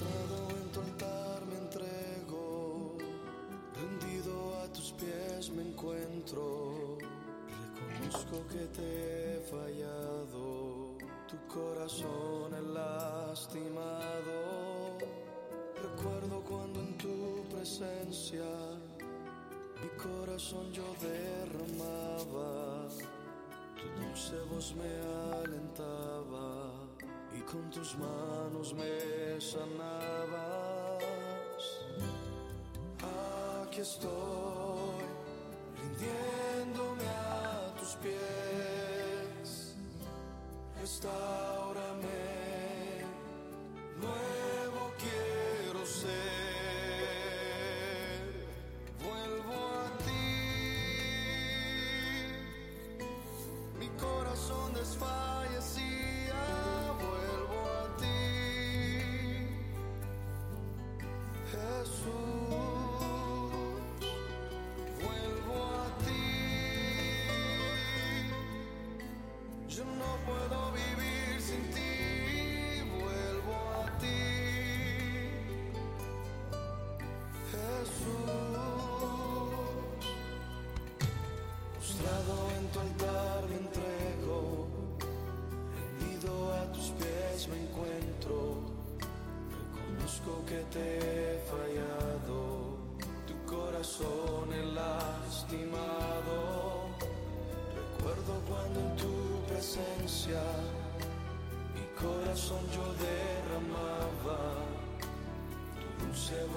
En tu altar me entrego, rendido a tus pies me encuentro. Reconozco que te he fallado, tu corazón he lastimado. Recuerdo cuando en tu presencia mi corazón yo derramaba, tu dulce voz me alentaba con tus manos me sanabas. Aquí estoy, rindiéndome a tus pies. Restaurame,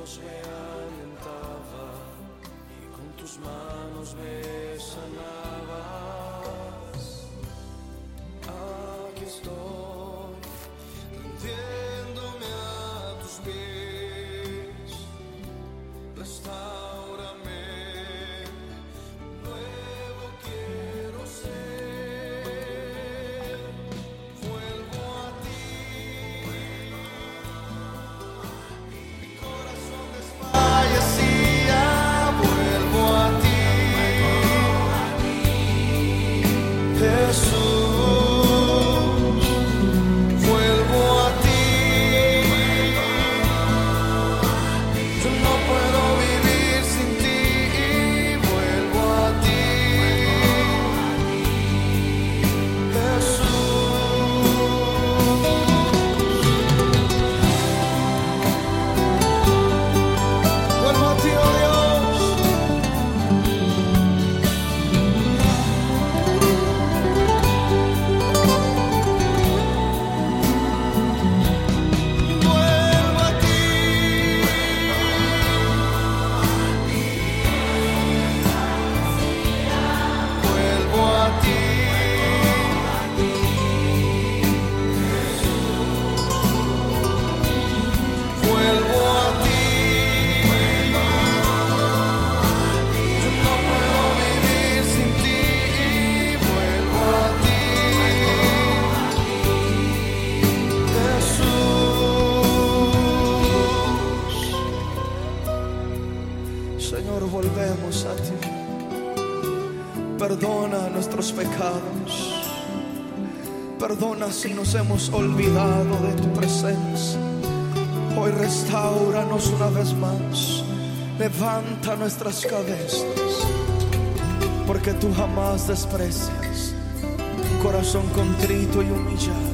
dulce Perdona si nos hemos olvidado de tu presencia. Hoy restauranos una vez más. Levanta nuestras cabezas. Porque tú jamás desprecias un corazón contrito y humillado.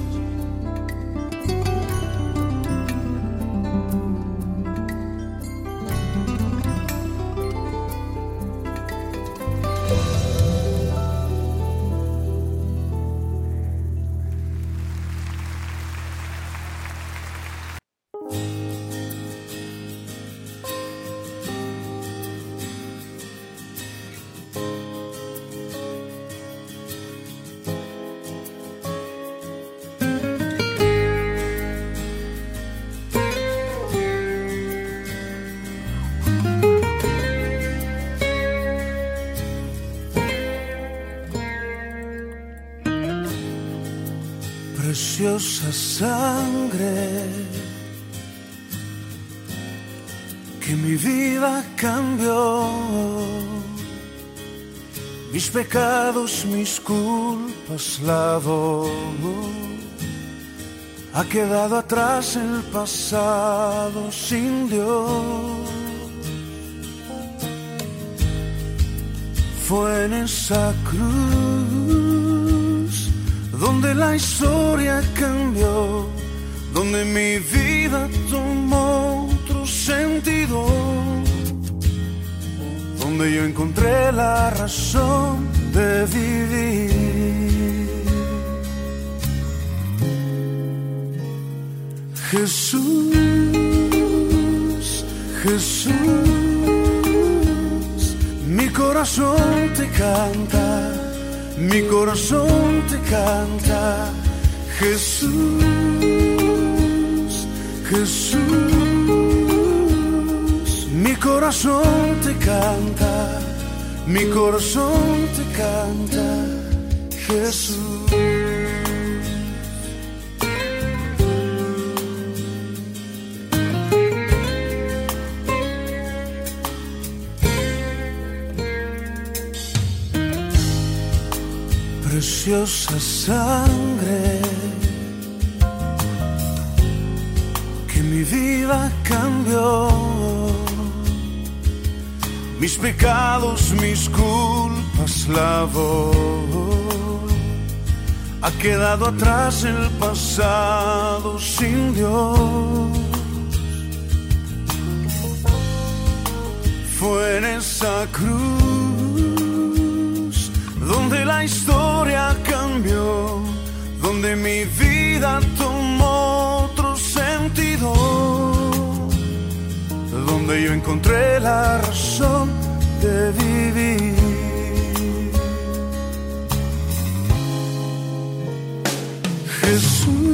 Preciosa sangre que mi vida cambió. Mis pecados, mis culpas lavó. Ha quedado atrás el pasado sin Dios. Fue en esa cruz donde la historia cambió, donde mi vida tomó otro sentido, donde yo encontré la razón de vivir. Jesús, Jesús, mi corazón te canta, mi corazón te canta, Jesús, Jesús, mi corazón te canta, mi corazón te canta, Jesús. Preciosa sangre que mi vida cambió. Mis pecados, mis culpas lavó. Ha quedado atrás el pasado sin Dios. Fue en esa cruz donde la historia donde mi vida tomó otro sentido, donde yo encontré la razón de vivir. Jesús,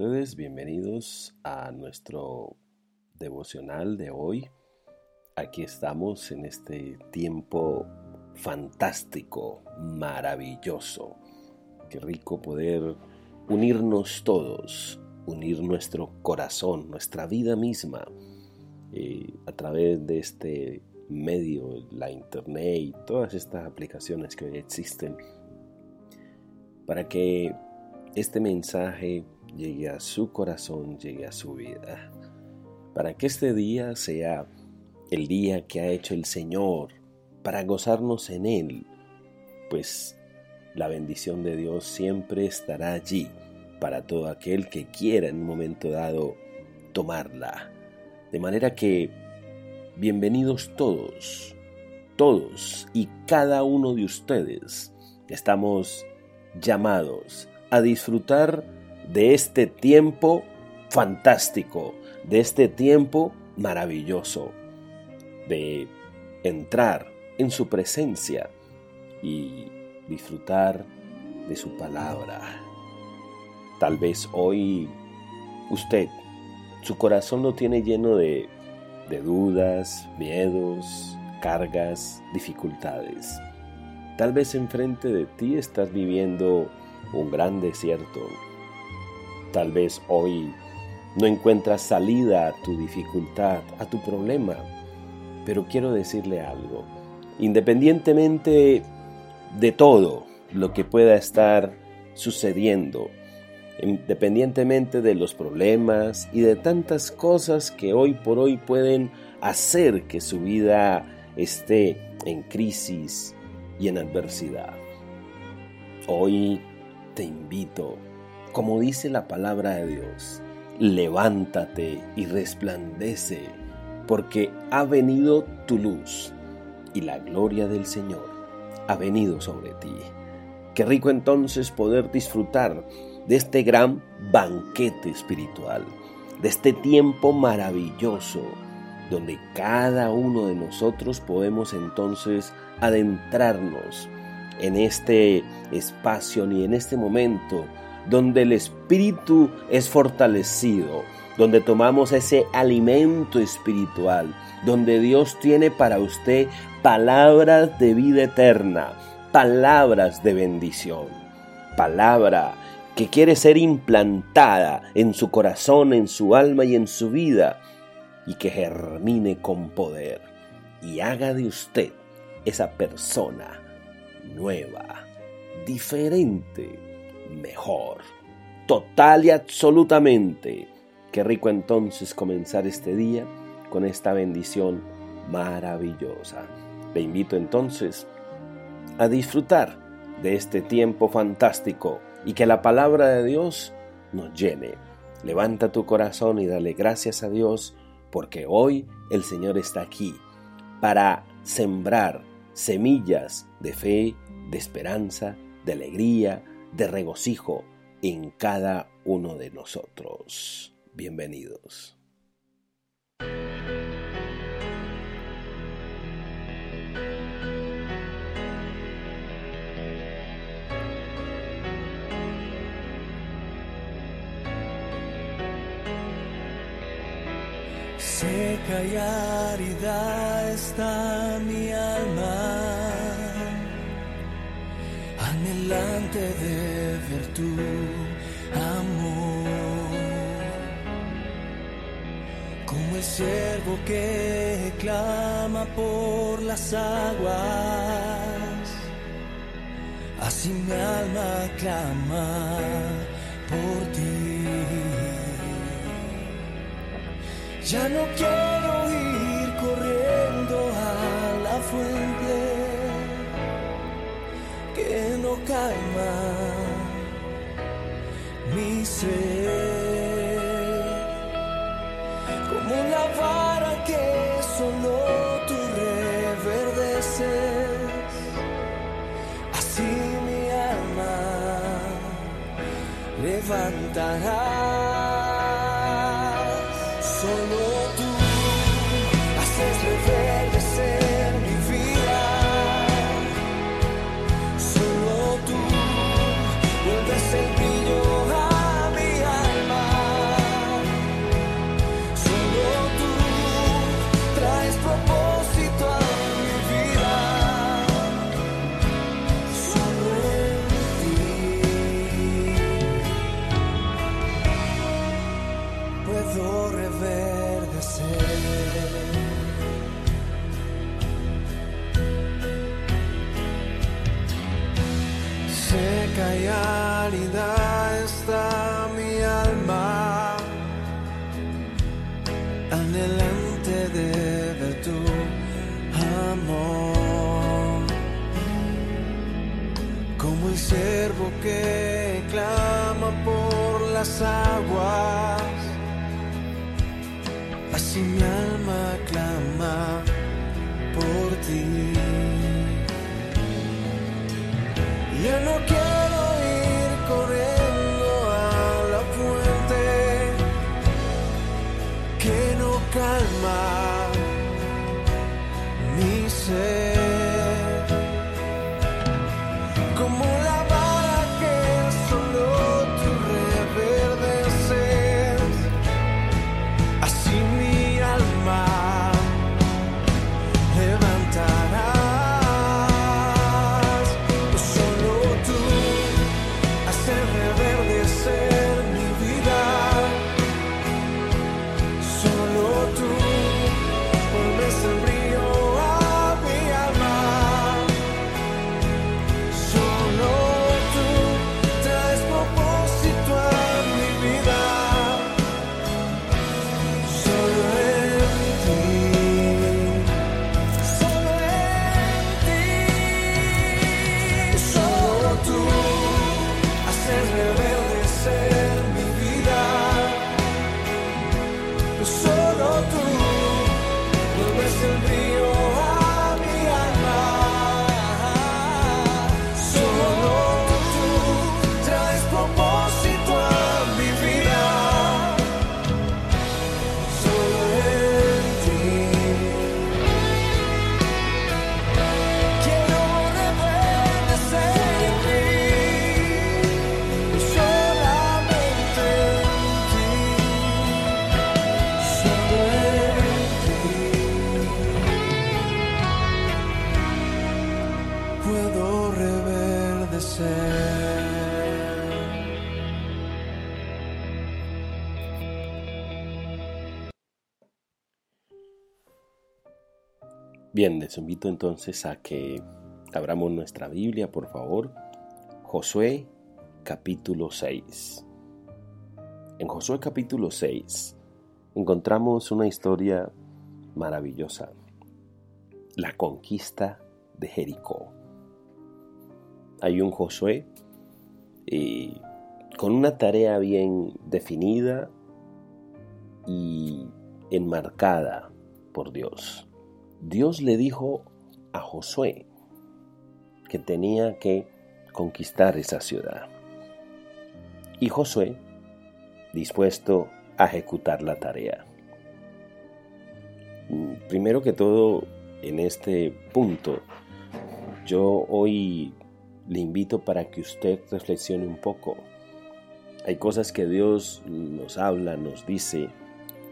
Bienvenidos a nuestro devocional de hoy. Aquí estamos en este tiempo fantástico, maravilloso. Qué rico poder unirnos todos, unir nuestro corazón, nuestra vida misma, eh, a través de este medio, la internet y todas estas aplicaciones que hoy existen, para que este mensaje llegue a su corazón, llegue a su vida, para que este día sea el día que ha hecho el Señor, para gozarnos en Él, pues la bendición de Dios siempre estará allí para todo aquel que quiera en un momento dado tomarla. De manera que, bienvenidos todos, todos y cada uno de ustedes, estamos llamados a disfrutar de este tiempo fantástico, de este tiempo maravilloso, de entrar en su presencia y disfrutar de su palabra. Tal vez hoy usted, su corazón lo tiene lleno de, de dudas, miedos, cargas, dificultades. Tal vez enfrente de ti estás viviendo un gran desierto. Tal vez hoy no encuentras salida a tu dificultad, a tu problema. Pero quiero decirle algo. Independientemente de todo lo que pueda estar sucediendo, independientemente de los problemas y de tantas cosas que hoy por hoy pueden hacer que su vida esté en crisis y en adversidad. Hoy te invito, como dice la palabra de Dios, levántate y resplandece, porque ha venido tu luz y la gloria del Señor ha venido sobre ti. Qué rico entonces poder disfrutar de este gran banquete espiritual, de este tiempo maravilloso, donde cada uno de nosotros podemos entonces adentrarnos en este espacio ni en este momento donde el espíritu es fortalecido, donde tomamos ese alimento espiritual, donde Dios tiene para usted palabras de vida eterna, palabras de bendición, palabra que quiere ser implantada en su corazón, en su alma y en su vida, y que germine con poder y haga de usted esa persona nueva, diferente, mejor, total y absolutamente. Qué rico entonces comenzar este día con esta bendición maravillosa. Le invito entonces a disfrutar de este tiempo fantástico y que la palabra de Dios nos llene. Levanta tu corazón y dale gracias a Dios porque hoy el Señor está aquí para sembrar semillas de fe, de esperanza, de alegría, de regocijo en cada uno de nosotros. Bienvenidos. Y de ver tu amor, como el siervo que clama por las aguas, así mi alma clama por ti. Ya no quiero ir corriendo a la fuente no calma mi sed, como la vara que solo tú reverdeces, así mi alma levantará. say árida está mi alma, anhelante de tu amor, como el siervo que clama por las aguas así mi alma clama Bien, les invito entonces a que abramos nuestra Biblia, por favor. Josué capítulo 6. En Josué capítulo 6 encontramos una historia maravillosa. La conquista de Jericó. Hay un Josué eh, con una tarea bien definida y enmarcada por Dios. Dios le dijo a Josué que tenía que conquistar esa ciudad. Y Josué, dispuesto a ejecutar la tarea. Primero que todo, en este punto, yo hoy le invito para que usted reflexione un poco. Hay cosas que Dios nos habla, nos dice,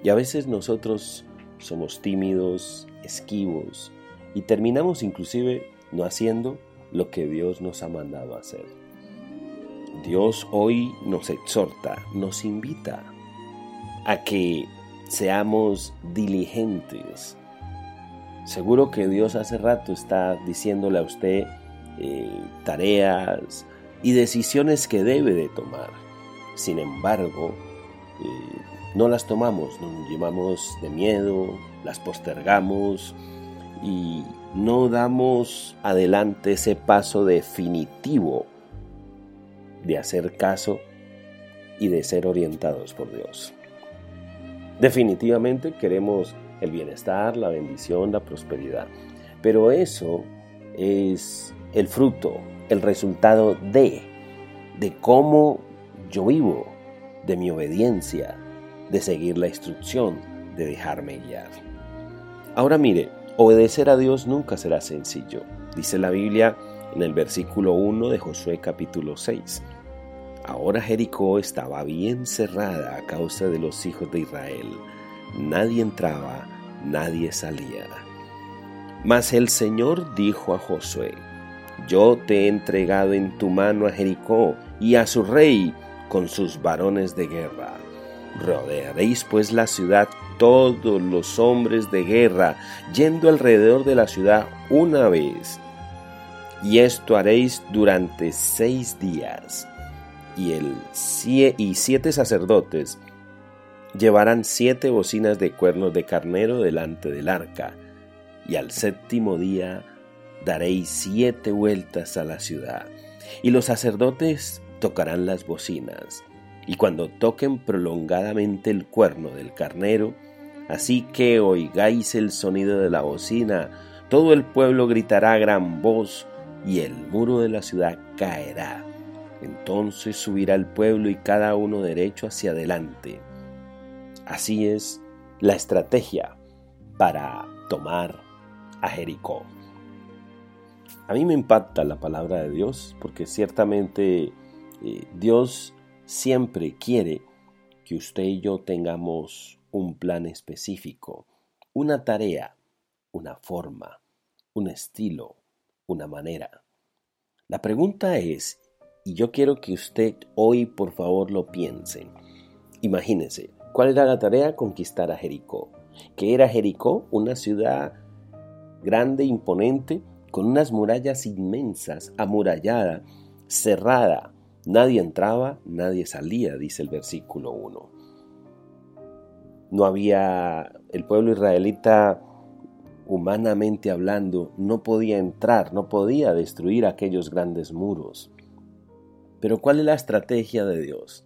y a veces nosotros somos tímidos, esquivos, y terminamos inclusive no haciendo lo que Dios nos ha mandado hacer. Dios hoy nos exhorta, nos invita a que seamos diligentes. Seguro que Dios hace rato está diciéndole a usted eh, tareas y decisiones que debe de tomar. Sin embargo, eh, no las tomamos, nos llevamos de miedo, las postergamos y no damos adelante ese paso definitivo de hacer caso y de ser orientados por Dios. Definitivamente queremos el bienestar, la bendición, la prosperidad, pero eso es el fruto, el resultado de, de cómo yo vivo, de mi obediencia, de seguir la instrucción, de dejarme guiar. Ahora mire, Obedecer a Dios nunca será sencillo, dice la Biblia en el versículo 1 de Josué capítulo 6. Ahora Jericó estaba bien cerrada a causa de los hijos de Israel. Nadie entraba, nadie salía. Mas el Señor dijo a Josué, Yo te he entregado en tu mano a Jericó y a su rey con sus varones de guerra. Rodearéis pues la ciudad todos los hombres de guerra, yendo alrededor de la ciudad una vez. Y esto haréis durante seis días. Y, el, siete sacerdotes llevarán siete bocinas de cuernos de carnero delante del arca. Y al séptimo día daréis siete vueltas a la ciudad. Y los sacerdotes tocarán las bocinas y cuando toquen prolongadamente el cuerno del carnero, así que oigáis el sonido de la bocina, todo el pueblo gritará a gran voz y el muro de la ciudad caerá. Entonces subirá el pueblo y cada uno derecho hacia adelante. Así es la estrategia para tomar a Jericó. A mí me impacta la palabra de Dios porque ciertamente eh, Dios siempre quiere que usted y yo tengamos un plan específico, una tarea, una forma, un estilo, una manera. La pregunta es, y yo quiero que usted hoy por favor lo piense, imagínese, ¿cuál era la tarea? Conquistar a Jericó. ¿Qué era Jericó? Una ciudad grande, imponente, con unas murallas inmensas, amurallada, cerrada, Nadie entraba, nadie salía, dice el versículo 1. No había, el pueblo israelita, humanamente hablando, no podía entrar, no podía destruir aquellos grandes muros. Pero ¿cuál es la estrategia de Dios?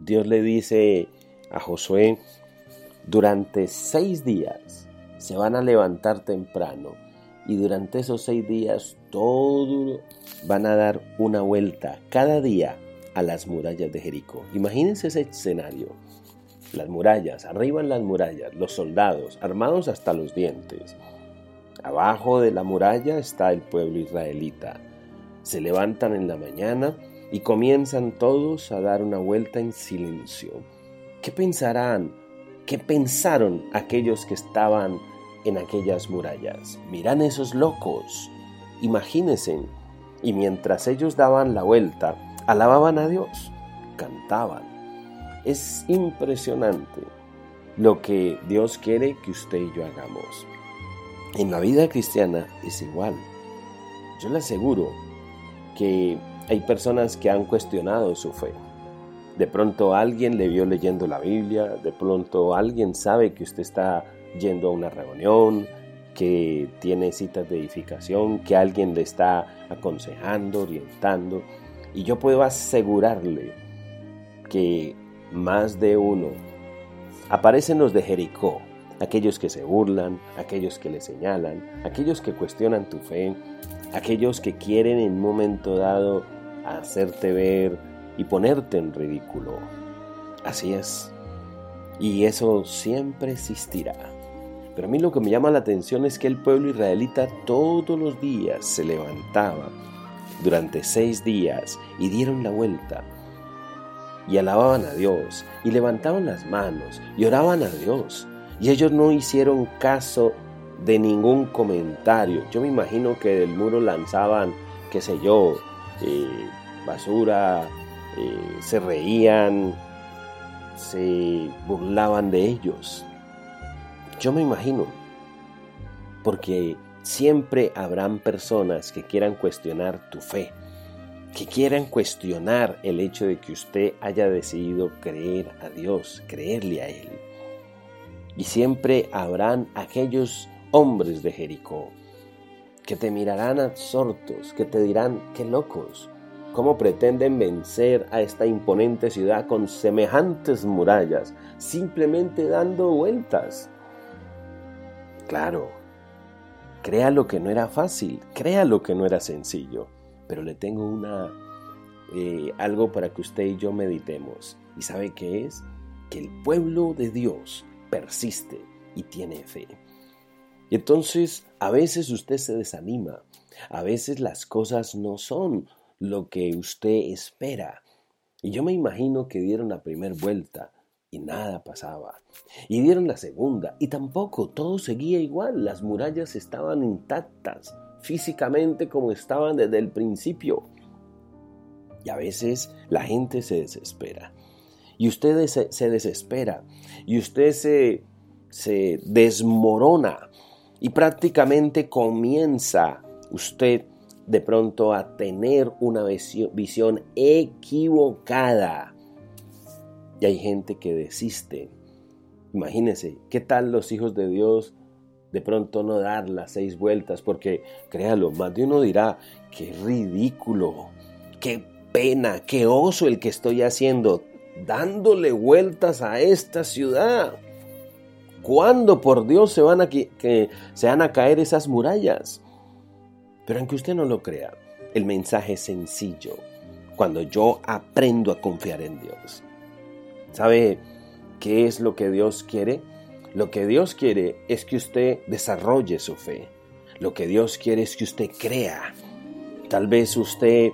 Dios le dice a Josué, durante seis días se van a levantar temprano y durante esos seis días todo van a dar una vuelta cada día a las murallas de Jericó. Imagínense ese escenario. Las murallas, arriba en las murallas, los soldados armados hasta los dientes. Abajo de la muralla está el pueblo israelita. Se levantan en la mañana y comienzan todos a dar una vuelta en silencio. ¿Qué pensarán? ¿Qué pensaron aquellos que estaban en aquellas murallas. Miran esos locos. Imagínense. Y mientras ellos daban la vuelta, alababan a Dios, cantaban. Es impresionante lo que Dios quiere que usted y yo hagamos. En la vida cristiana es igual. Yo le aseguro que hay personas que han cuestionado su fe. De pronto alguien le vio leyendo la Biblia, de pronto alguien sabe que usted está yendo a una reunión, que tiene citas de edificación, que alguien le está aconsejando, orientando. Y yo puedo asegurarle que más de uno aparecen los de Jericó, aquellos que se burlan, aquellos que le señalan, aquellos que cuestionan tu fe, aquellos que quieren en un momento dado hacerte ver y ponerte en ridículo. Así es. Y eso siempre existirá. Pero a mí lo que me llama la atención es que el pueblo israelita todos los días se levantaba durante seis días y dieron la vuelta y alababan a Dios y levantaban las manos y oraban a Dios. Y ellos no hicieron caso de ningún comentario. Yo me imagino que del muro lanzaban, qué sé yo, eh, basura, eh, se reían, se burlaban de ellos. Yo me imagino, porque siempre habrán personas que quieran cuestionar tu fe, que quieran cuestionar el hecho de que usted haya decidido creer a Dios, creerle a Él. Y siempre habrán aquellos hombres de Jericó que te mirarán absortos, que te dirán, qué locos, cómo pretenden vencer a esta imponente ciudad con semejantes murallas, simplemente dando vueltas. Claro, crea lo que no era fácil, crea lo que no era sencillo, pero le tengo una eh, algo para que usted y yo meditemos. ¿Y sabe qué es? Que el pueblo de Dios persiste y tiene fe. Y entonces a veces usted se desanima, a veces las cosas no son lo que usted espera. Y yo me imagino que dieron la primera vuelta y nada pasaba. Y dieron la segunda y tampoco todo seguía igual. Las murallas estaban intactas físicamente como estaban desde el principio. Y a veces la gente se desespera. Y usted se desespera. Y usted se, desmorona. Y prácticamente comienza usted de pronto a tener una visión equivocada. Y hay gente que desiste. Imagínense, ¿qué tal los hijos de Dios de pronto no dar las seis vueltas? Porque créalo, más de uno dirá, qué ridículo, qué pena, qué oso el que estoy haciendo, dándole vueltas a esta ciudad. ¿Cuándo por Dios se van a, que, se van a caer esas murallas? Pero aunque usted no lo crea, el mensaje es sencillo cuando yo aprendo a confiar en Dios. ¿Sabe qué es lo que Dios quiere? Lo que Dios quiere es que usted desarrolle su fe. Lo que Dios quiere es que usted crea. Tal vez usted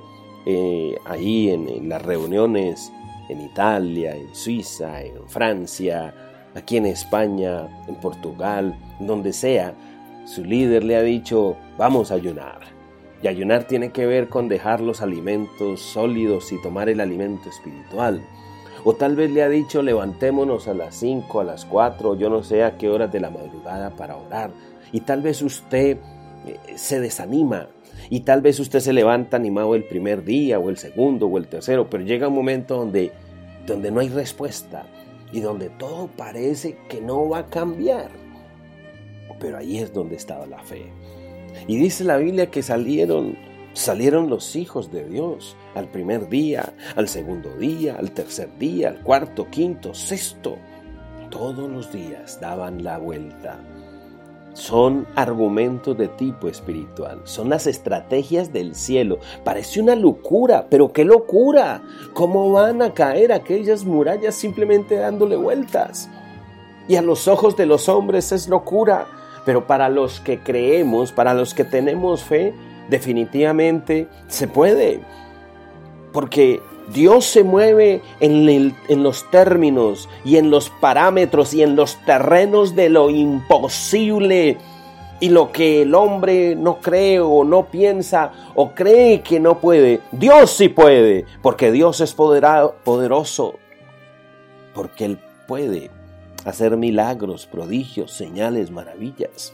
eh, ahí en, en las reuniones en Italia, en Suiza, en Francia, aquí en España, en Portugal, donde sea, su líder le ha dicho, vamos a ayunar. Y ayunar tiene que ver con dejar los alimentos sólidos y tomar el alimento espiritual. O tal vez le ha dicho, levantémonos a las 5, a las 4, yo no sé a qué horas de la madrugada para orar. Y tal vez usted eh, se desanima. Y tal vez usted se levanta animado el primer día o el segundo o el tercero, pero llega un momento donde, donde no hay respuesta y donde todo parece que no va a cambiar. Pero ahí es donde estaba la fe. Y dice la Biblia que salieron, salieron los hijos de Dios al primer día, al segundo día, al tercer día, al cuarto, quinto, sexto. Todos los días daban la vuelta. Son argumentos de tipo espiritual, son las estrategias del cielo. Parece una locura, pero qué locura. ¿Cómo van a caer aquellas murallas simplemente dándole vueltas? Y a los ojos de los hombres es locura, pero para los que creemos, para los que tenemos fe, definitivamente se puede. Porque Dios se mueve en, los términos y en los parámetros y en los terrenos de lo imposible. Y lo que el hombre no cree o no piensa o cree que no puede, Dios sí puede, porque Dios es poderoso, porque Él puede hacer milagros, prodigios, señales, maravillas.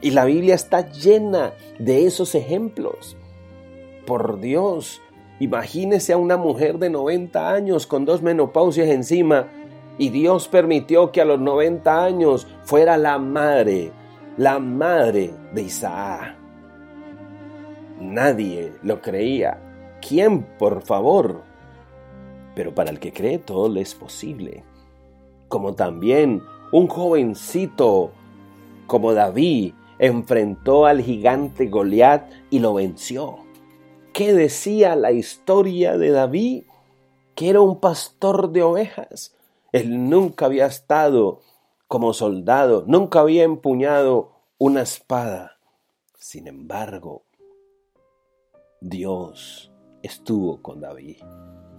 Y la Biblia está llena de esos ejemplos. Por Dios, imagínese a una mujer de 90 años con dos menopausias encima y Dios permitió que a los 90 años fuera la madre, la madre de Isaac. Nadie lo creía. ¿Quién, por favor? Pero para el que cree todo le es posible. Como también un jovencito como David enfrentó al gigante Goliat y lo venció. ¿Qué decía la historia de David? Que era un pastor de ovejas. Él nunca había estado como soldado, nunca había empuñado una espada. Sin embargo, Dios estuvo con David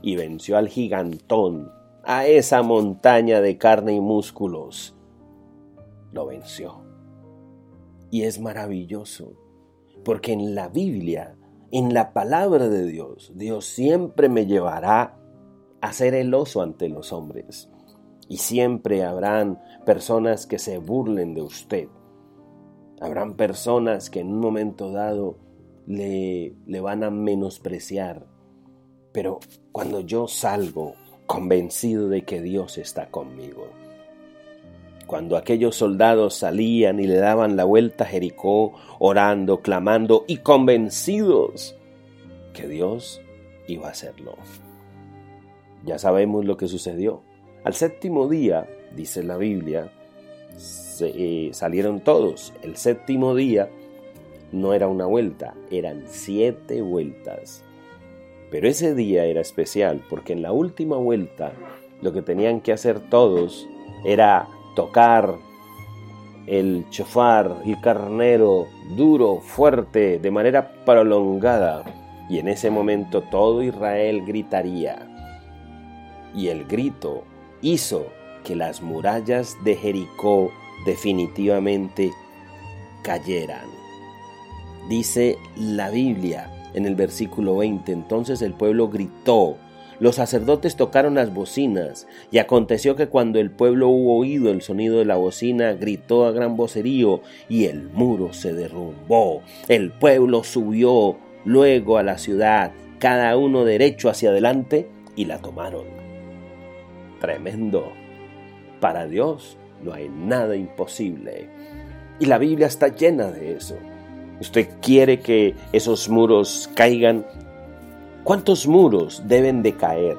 y venció al gigantón, a esa montaña de carne y músculos. Lo venció. Y es maravilloso, porque en la Biblia, en la palabra de Dios, Dios siempre me llevará a ser el oso ante los hombres. Y siempre habrán personas que se burlen de usted. Habrán personas que en un momento dado le, le van a menospreciar. Pero cuando yo salgo convencido de que Dios está conmigo, cuando aquellos soldados salían y le daban la vuelta a Jericó, orando, clamando y convencidos que Dios iba a hacerlo. Ya sabemos lo que sucedió. Al séptimo día, dice la Biblia, eh, salieron todos. El séptimo día no era una vuelta, eran siete vueltas. Pero ese día era especial porque en la última vuelta lo que tenían que hacer todos era tocar el chofar, el carnero, duro, fuerte, de manera prolongada. Y en ese momento todo Israel gritaría. Y el grito hizo que las murallas de Jericó definitivamente cayeran. Dice la Biblia en el versículo 20, entonces el pueblo gritó, los sacerdotes tocaron las bocinas, y aconteció que cuando el pueblo hubo oído el sonido de la bocina, gritó a gran vocerío, y el muro se derrumbó. El pueblo subió luego a la ciudad, cada uno derecho hacia adelante, y la tomaron. Tremendo. Para Dios no hay nada imposible. Y la Biblia está llena de eso. Usted quiere que esos muros caigan ¿Cuántos muros deben de caer?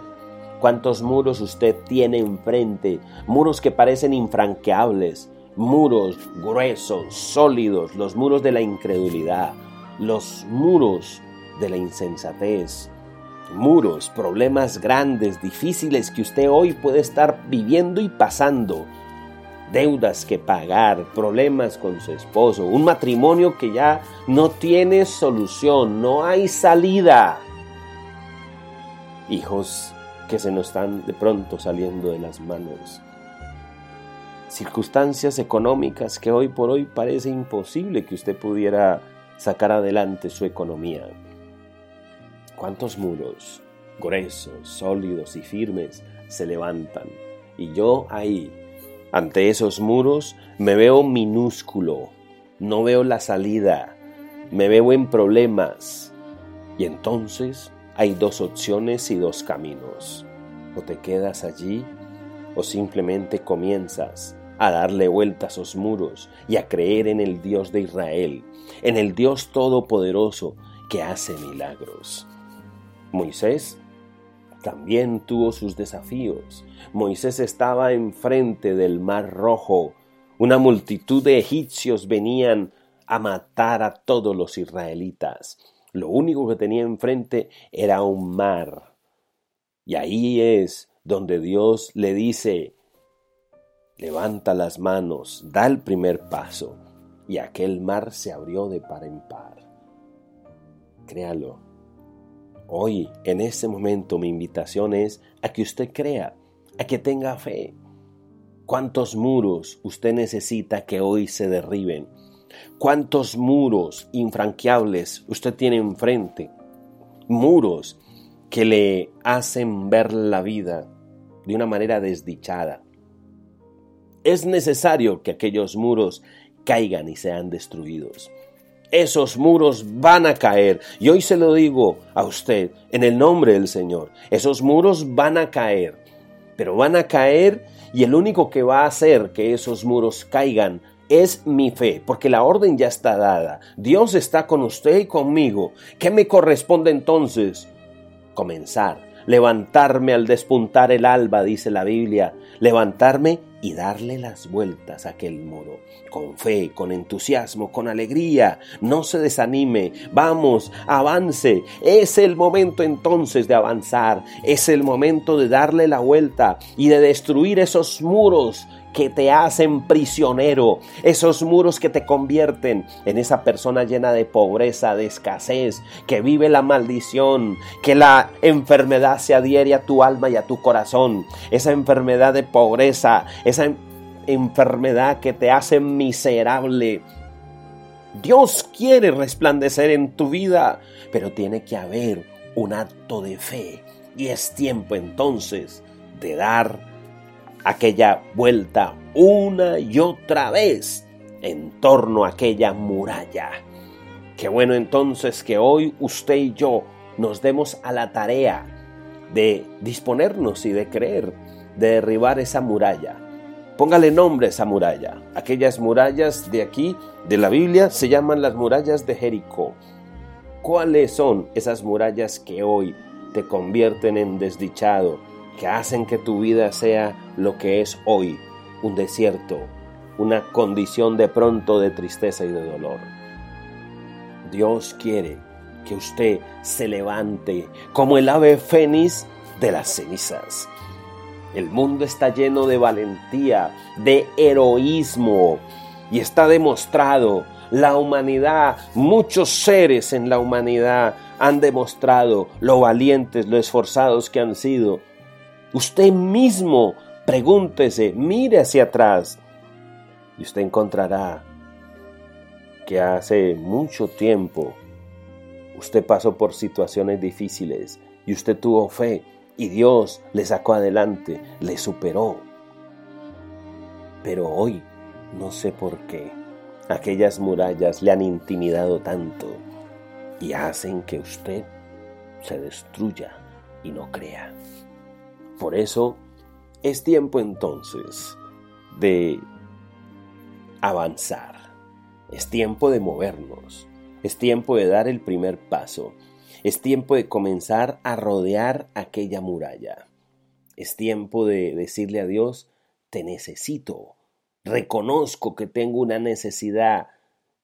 ¿Cuántos muros usted tiene enfrente? Muros que parecen infranqueables, muros gruesos, sólidos, los muros de la incredulidad, los muros de la insensatez, muros, problemas grandes, difíciles que usted hoy puede estar viviendo y pasando, deudas que pagar, problemas con su esposo, un matrimonio que ya no tiene solución, no hay salida hijos que se nos están de pronto saliendo de las manos, circunstancias económicas que hoy por hoy parece imposible que usted pudiera sacar adelante su economía. ¿Cuántos muros gruesos, sólidos y firmes se levantan? Y yo ahí, ante esos muros, me veo minúsculo, no veo la salida, me veo en problemas. Y entonces hay dos opciones y dos caminos. O te quedas allí o simplemente comienzas a darle vuelta a esos muros y a creer en el Dios de Israel, en el Dios Todopoderoso que hace milagros. Moisés también tuvo sus desafíos. Moisés estaba enfrente del mar rojo. Una multitud de egipcios venían a matar a todos los israelitas. Lo único que tenía enfrente era un mar. Y ahí es donde Dios le dice, levanta las manos, da el primer paso. Y aquel mar se abrió de par en par. Créalo. Hoy, en este momento, mi invitación es a que usted crea, a que tenga fe. ¿Cuántos muros usted necesita que hoy se derriben? ¿Cuántos muros infranqueables usted tiene enfrente? Muros que le hacen ver la vida de una manera desdichada. Es necesario que aquellos muros caigan y sean destruidos. Esos muros van a caer. Y hoy se lo digo a usted en el nombre del Señor. Esos muros van a caer. Pero van a caer y el único que va a hacer que esos muros caigan es mi fe, porque la orden ya está dada. Dios está con usted y conmigo. ¿Qué me corresponde entonces? Comenzar levantarme al despuntar el alba, dice la Biblia, levantarme y darle las vueltas a aquel muro, con fe, con entusiasmo, con alegría, no se desanime, vamos, avance, es el momento entonces de avanzar, es el momento de darle la vuelta y de destruir esos muros que te hacen prisionero, esos muros que te convierten en esa persona llena de pobreza, de escasez, que vive la maldición, que la enfermedad se adhiere a tu alma y a tu corazón, esa enfermedad de pobreza, esa enfermedad que te hace miserable. Dios quiere resplandecer en tu vida, pero tiene que haber un acto de fe. Y es tiempo entonces de dar aquella vuelta una y otra vez en torno a aquella muralla. Qué bueno entonces que hoy usted y yo nos demos a la tarea de disponernos y de creer, de derribar esa muralla. Póngale nombre a esa muralla. Aquellas murallas de aquí, de la Biblia, se llaman las murallas de Jericó. ¿Cuáles son esas murallas que hoy te convierten en desdichado, que hacen que tu vida sea lo que es hoy, un desierto, una condición de pronto de tristeza y de dolor. Dios quiere que usted se levante como el ave fénix de las cenizas. El mundo está lleno de valentía, de heroísmo y está demostrado la humanidad, muchos seres en la humanidad han demostrado lo valientes, lo esforzados que han sido Usted mismo pregúntese, mire hacia atrás y usted encontrará que hace mucho tiempo usted pasó por situaciones difíciles y usted tuvo fe y Dios le sacó adelante, le superó. Pero hoy no sé por qué aquellas murallas le han intimidado tanto y hacen que usted se destruya y no crea. Por eso es tiempo entonces de avanzar, es tiempo de movernos, es tiempo de dar el primer paso, es tiempo de comenzar a rodear aquella muralla, es tiempo de decirle a Dios, te necesito, reconozco que tengo una necesidad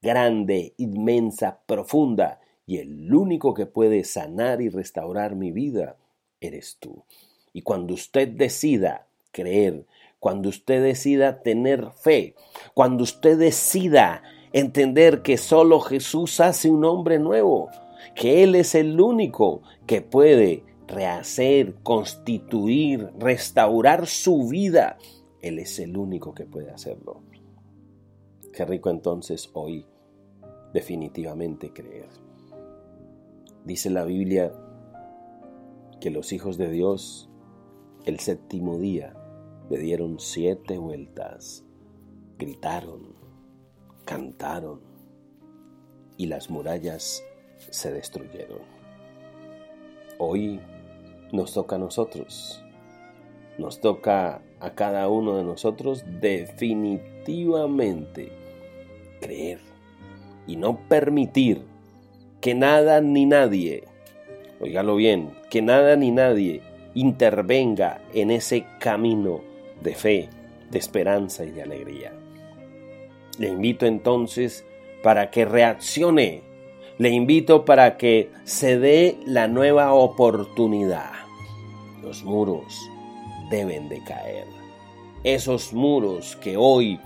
grande, inmensa, profunda, y el único que puede sanar y restaurar mi vida eres tú. Y cuando usted decida creer, cuando usted decida tener fe, cuando usted decida entender que solo Jesús hace un hombre nuevo, que Él es el único que puede rehacer, constituir, restaurar su vida, Él es el único que puede hacerlo. Qué rico entonces hoy definitivamente creer. Dice la Biblia que los hijos de Dios el séptimo día le dieron siete vueltas, gritaron, cantaron y las murallas se destruyeron. Hoy nos toca a nosotros, nos toca a cada uno de nosotros definitivamente creer y no permitir que nada ni nadie, oígalo bien, que nada ni nadie intervenga en ese camino de fe, de esperanza y de alegría. Le invito entonces para que reaccione, le invito para que se dé la nueva oportunidad. Los muros deben de caer. Esos muros que hoy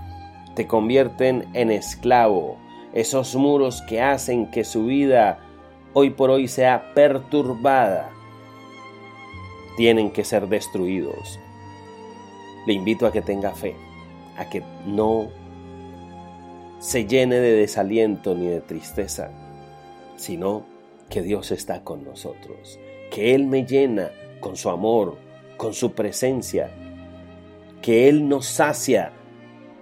te convierten en esclavo, esos muros que hacen que su vida hoy por hoy sea perturbada, tienen que ser destruidos. Le invito a que tenga fe, a que no se llene de desaliento ni de tristeza, sino que Dios está con nosotros, que Él me llena con su amor, con su presencia, que Él nos sacia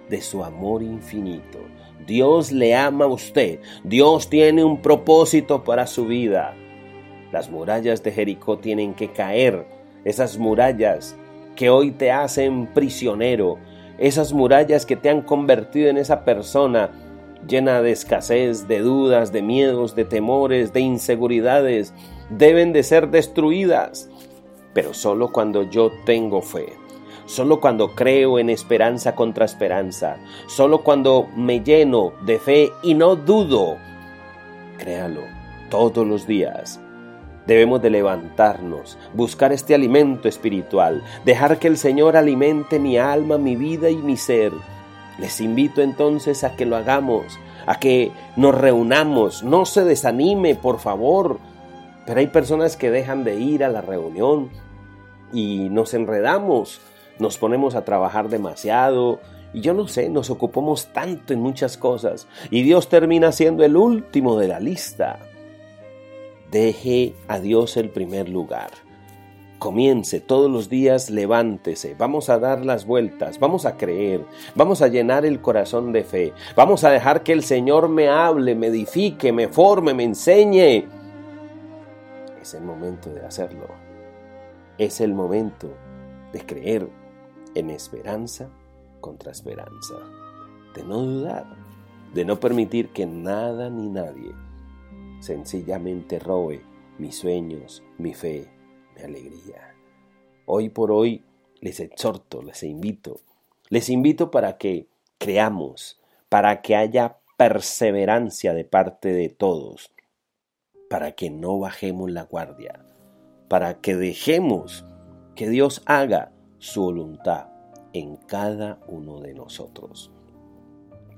de su amor infinito, Dios le ama a usted. Dios tiene un propósito para su vida. Las murallas de Jericó tienen que caer. Esas murallas que hoy te hacen prisionero. Esas murallas que te han convertido en esa persona llena de escasez, de dudas, de miedos, de temores, de inseguridades, deben de ser destruidas. Pero solo cuando yo tengo fe, solo cuando creo en esperanza contra esperanza, solo cuando me lleno de fe y no dudo, créalo, todos los días. Debemos de levantarnos, buscar este alimento espiritual, dejar que el Señor alimente mi alma, mi vida y mi ser. Les invito entonces a que lo hagamos, a que nos reunamos. No se desanime, por favor. Pero hay personas que dejan de ir a la reunión y nos enredamos, nos ponemos a trabajar demasiado y yo no sé, nos ocupamos tanto en muchas cosas y Dios termina siendo el último de la lista. Deje a Dios el primer lugar. Comience todos los días, levántese, vamos a dar las vueltas, vamos a creer, vamos a llenar el corazón de fe, vamos a dejar que el Señor me hable, me edifique, me forme, me enseñe. Es el momento de hacerlo. Es el momento de creer en esperanza contra esperanza, de no dudar, de no permitir que nada ni nadie sencillamente robe mis sueños, mi fe, mi alegría. Hoy por hoy les exhorto, les invito, les invito para que creamos, para que haya perseverancia de parte de todos, para que no bajemos la guardia, para que dejemos que Dios haga su voluntad en cada uno de nosotros.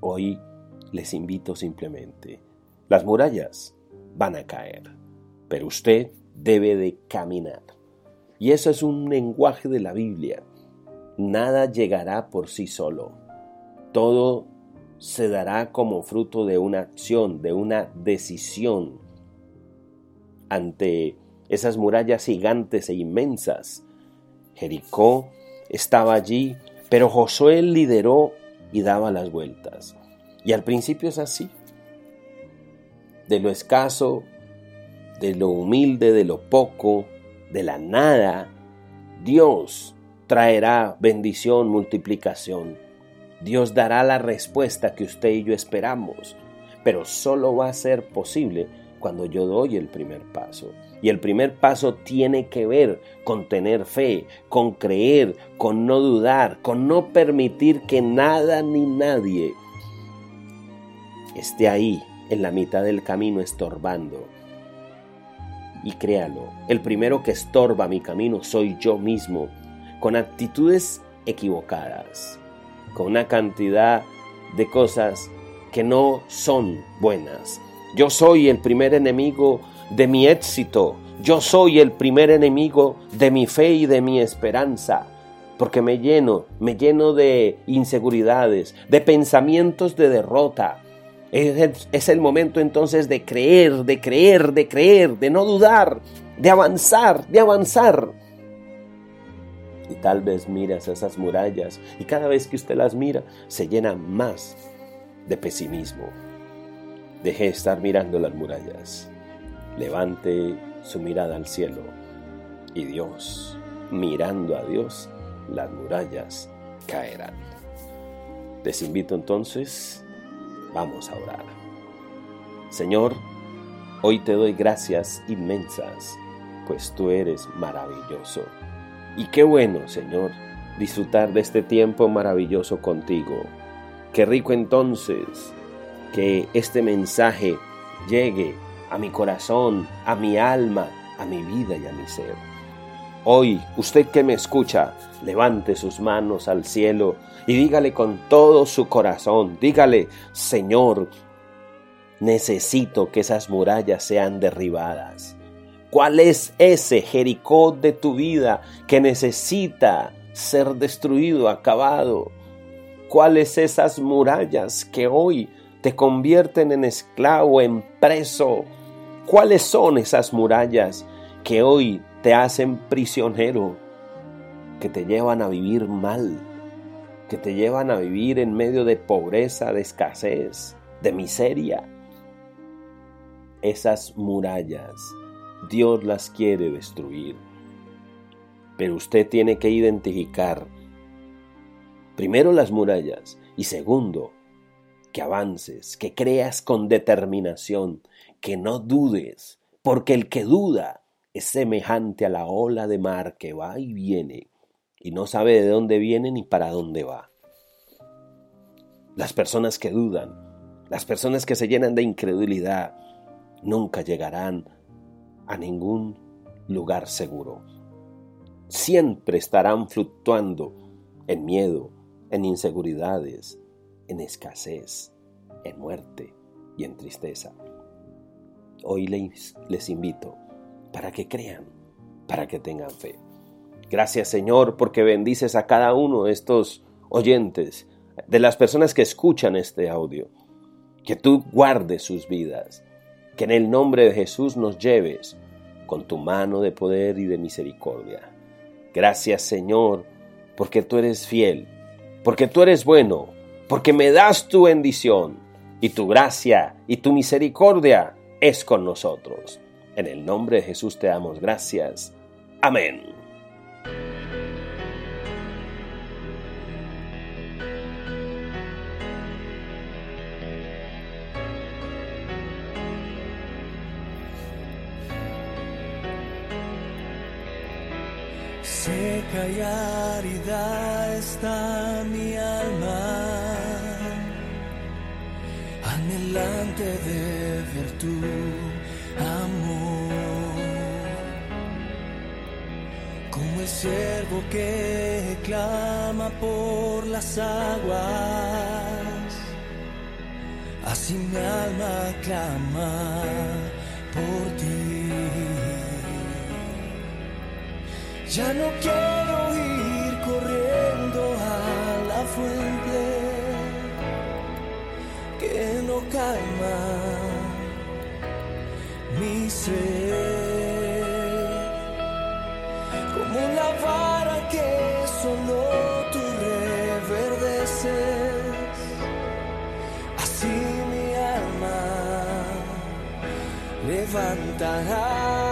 Hoy les invito simplemente, las murallas van a caer, pero usted debe de caminar. Y eso es un lenguaje de la Biblia. Nada llegará por sí solo. Todo se dará como fruto de una acción, de una decisión ante esas murallas gigantes e inmensas. Jericó estaba allí, pero Josué lideró y daba las vueltas. Y al principio es así. De lo escaso de lo humilde, de lo poco, de la nada, Dios traerá bendición, multiplicación. Dios dará la respuesta que usted y yo esperamos, pero solo va a ser posible cuando yo doy el primer paso. Y el primer paso tiene que ver con tener fe, con creer, con no dudar, con no permitir que nada ni nadie esté ahí en la mitad del camino estorbando y créalo, el primero que estorba mi camino soy yo mismo, con actitudes equivocadas, con una cantidad de cosas que no son buenas. Yo soy el primer enemigo de mi éxito, yo soy el primer enemigo de mi fe y de mi esperanza, porque me lleno, me lleno de inseguridades, de pensamientos de derrota, es el, momento entonces de creer, de creer, de creer, de no dudar, de avanzar, de avanzar. Y tal vez miras esas murallas y cada vez que usted las mira se llena más de pesimismo. Deje de estar mirando las murallas. Levante su mirada al cielo y Dios, mirando a Dios, las murallas caerán. Les invito entonces Vamos a orar. Señor, hoy te doy gracias inmensas, pues tú eres maravilloso. Y qué bueno, Señor, disfrutar de este tiempo maravilloso contigo. Qué rico entonces que este mensaje llegue a mi corazón, a mi alma, a mi vida y a mi ser. Hoy, usted que me escucha, levante sus manos al cielo y dígale con todo su corazón, dígale, Señor, necesito que esas murallas sean derribadas. ¿Cuál es ese Jericó de tu vida que necesita ser destruido, acabado? ¿Cuáles esas murallas que hoy te convierten en esclavo, en preso? ¿Cuáles son esas murallas que hoy te hacen prisionero, que te llevan a vivir mal, que te llevan a vivir en medio de pobreza, de escasez, de miseria. Esas murallas Dios las quiere destruir. Pero usted tiene que identificar primero las murallas y segundo, que avances, que creas con determinación, que no dudes, porque el que duda es semejante a la ola de mar que va y viene y no sabe de dónde viene ni para dónde va. Las personas que dudan, las personas que se llenan de incredulidad, nunca llegarán a ningún lugar seguro. Siempre estarán fluctuando en miedo, en inseguridades, en escasez, en muerte y en tristeza. Hoy les, les invito para que crean, para que tengan fe. Gracias Señor porque bendices a cada uno de estos oyentes, de las personas que escuchan este audio. Que tú guardes sus vidas, que en el nombre de Jesús nos lleves con tu mano de poder y de misericordia. Gracias Señor porque tú eres fiel, porque tú eres bueno, porque me das tu bendición y tu gracia y tu misericordia es con nosotros. En el nombre de Jesús te damos gracias. Amén. Está mi alma, anhelante de ver tu amor, como el siervo que clama por las aguas, así mi alma clama por ti. Ya no quiero que no calma mi sed, como la vara que solo tú reverdeces, así mi alma levantará.